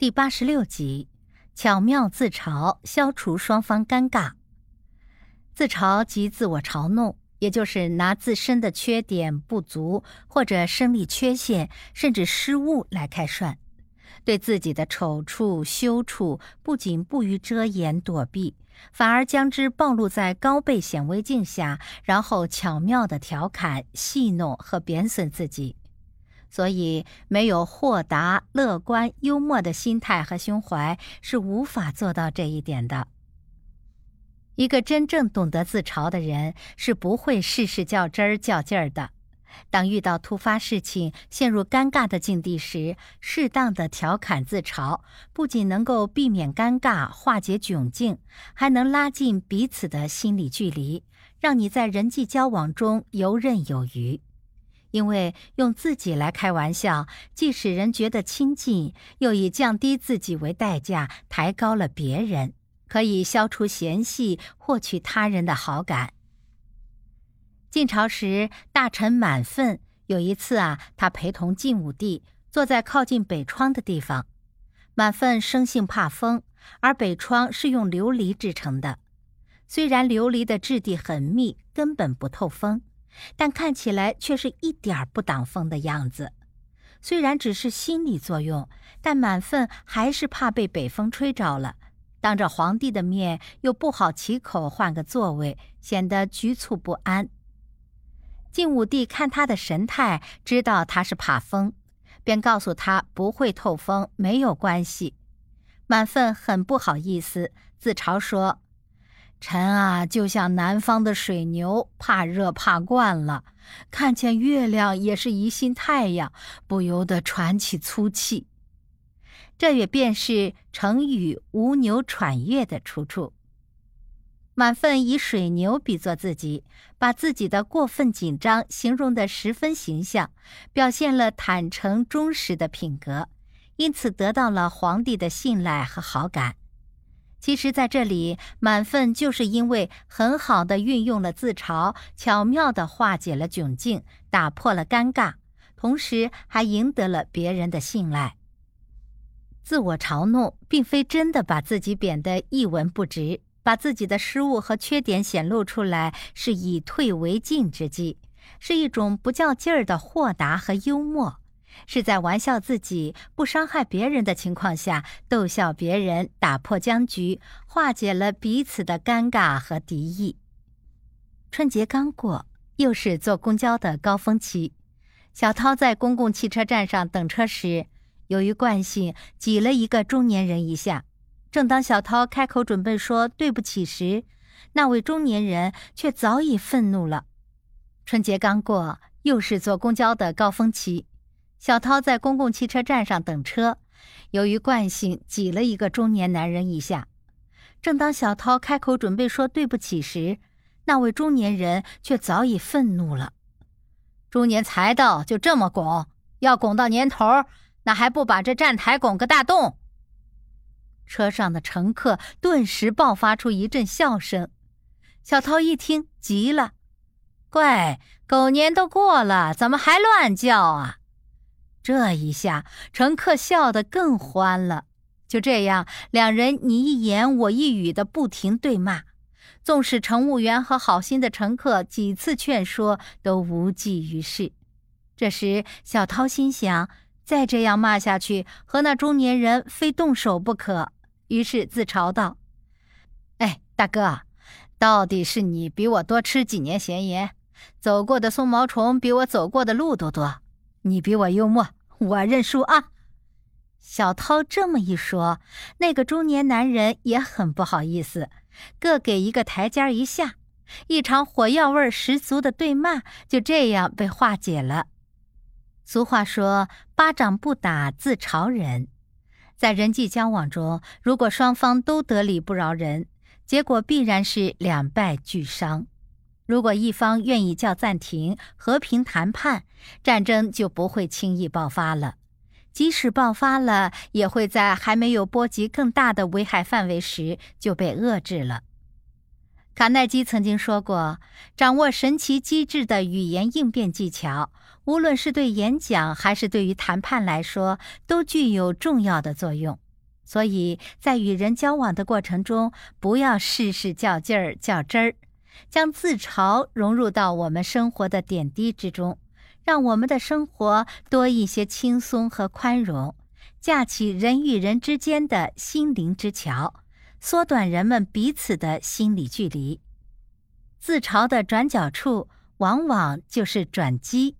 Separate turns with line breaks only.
第八十六集，巧妙自嘲，消除双方尴尬。自嘲即自我嘲弄，也就是拿自身的缺点、不足或者生理缺陷，甚至失误来开涮，对自己的丑处、羞处不仅不予遮掩躲避，反而将之暴露在高倍显微镜下，然后巧妙的调侃、戏弄和贬损自己。所以，没有豁达、乐观、幽默的心态和胸怀，是无法做到这一点的。一个真正懂得自嘲的人，是不会事事较真儿、较劲儿的。当遇到突发事情、陷入尴尬的境地时，适当的调侃自嘲，不仅能够避免尴尬、化解窘境，还能拉近彼此的心理距离，让你在人际交往中游刃有余。因为用自己来开玩笑，既使人觉得亲近，又以降低自己为代价抬高了别人，可以消除嫌隙，获取他人的好感。晋朝时，大臣满愤，有一次啊，他陪同晋武帝坐在靠近北窗的地方。满愤生性怕风，而北窗是用琉璃制成的，虽然琉璃的质地很密，根本不透风。但看起来却是一点儿不挡风的样子。虽然只是心理作用，但满分还是怕被北风吹着了。当着皇帝的面又不好启口换个座位，显得局促不安。晋武帝看他的神态，知道他是怕风，便告诉他不会透风，没有关系。满分很不好意思，自嘲说。臣啊，就像南方的水牛，怕热怕惯了，看见月亮也是疑心太阳，不由得喘起粗气。这也便是成语“无牛喘月”的出处。满分以水牛比作自己，把自己的过分紧张形容得十分形象，表现了坦诚忠实的品格，因此得到了皇帝的信赖和好感。其实，在这里，满分就是因为很好的运用了自嘲，巧妙的化解了窘境，打破了尴尬，同时还赢得了别人的信赖。自我嘲弄，并非真的把自己贬得一文不值，把自己的失误和缺点显露出来，是以退为进之计，是一种不较劲儿的豁达和幽默。是在玩笑自己不伤害别人的情况下逗笑别人，打破僵局，化解了彼此的尴尬和敌意。春节刚过，又是坐公交的高峰期。小涛在公共汽车站上等车时，由于惯性挤了一个中年人一下。正当小涛开口准备说对不起时，那位中年人却早已愤怒了。春节刚过，又是坐公交的高峰期。小涛在公共汽车站上等车，由于惯性挤了一个中年男人一下。正当小涛开口准备说对不起时，那位中年人却早已愤怒了：“猪年才到就这么拱，要拱到年头，那还不把这站台拱个大洞？”车上的乘客顿时爆发出一阵笑声。小涛一听急了：“怪，狗年都过了，怎么还乱叫啊？”这一下，乘客笑得更欢了。就这样，两人你一言我一语的不停对骂，纵使乘务员和好心的乘客几次劝说，都无济于事。这时，小涛心想：再这样骂下去，和那中年人非动手不可。于是自嘲道：“哎，大哥，到底是你比我多吃几年咸盐，走过的松毛虫比我走过的路都多。”你比我幽默，我认输啊！小涛这么一说，那个中年男人也很不好意思，各给一个台阶一下，一场火药味十足的对骂就这样被化解了。俗话说：“巴掌不打自嘲人。”在人际交往中，如果双方都得理不饶人，结果必然是两败俱伤。如果一方愿意叫暂停、和平谈判，战争就不会轻易爆发了。即使爆发了，也会在还没有波及更大的危害范围时就被遏制了。卡耐基曾经说过：“掌握神奇机智的语言应变技巧，无论是对演讲还是对于谈判来说，都具有重要的作用。”所以在与人交往的过程中，不要事事较劲儿、较真儿，将自嘲融入到我们生活的点滴之中，让我们的生活多一些轻松和宽容，架起人与人之间的心灵之桥，缩短人们彼此的心理距离。自嘲的转角处，往往就是转机。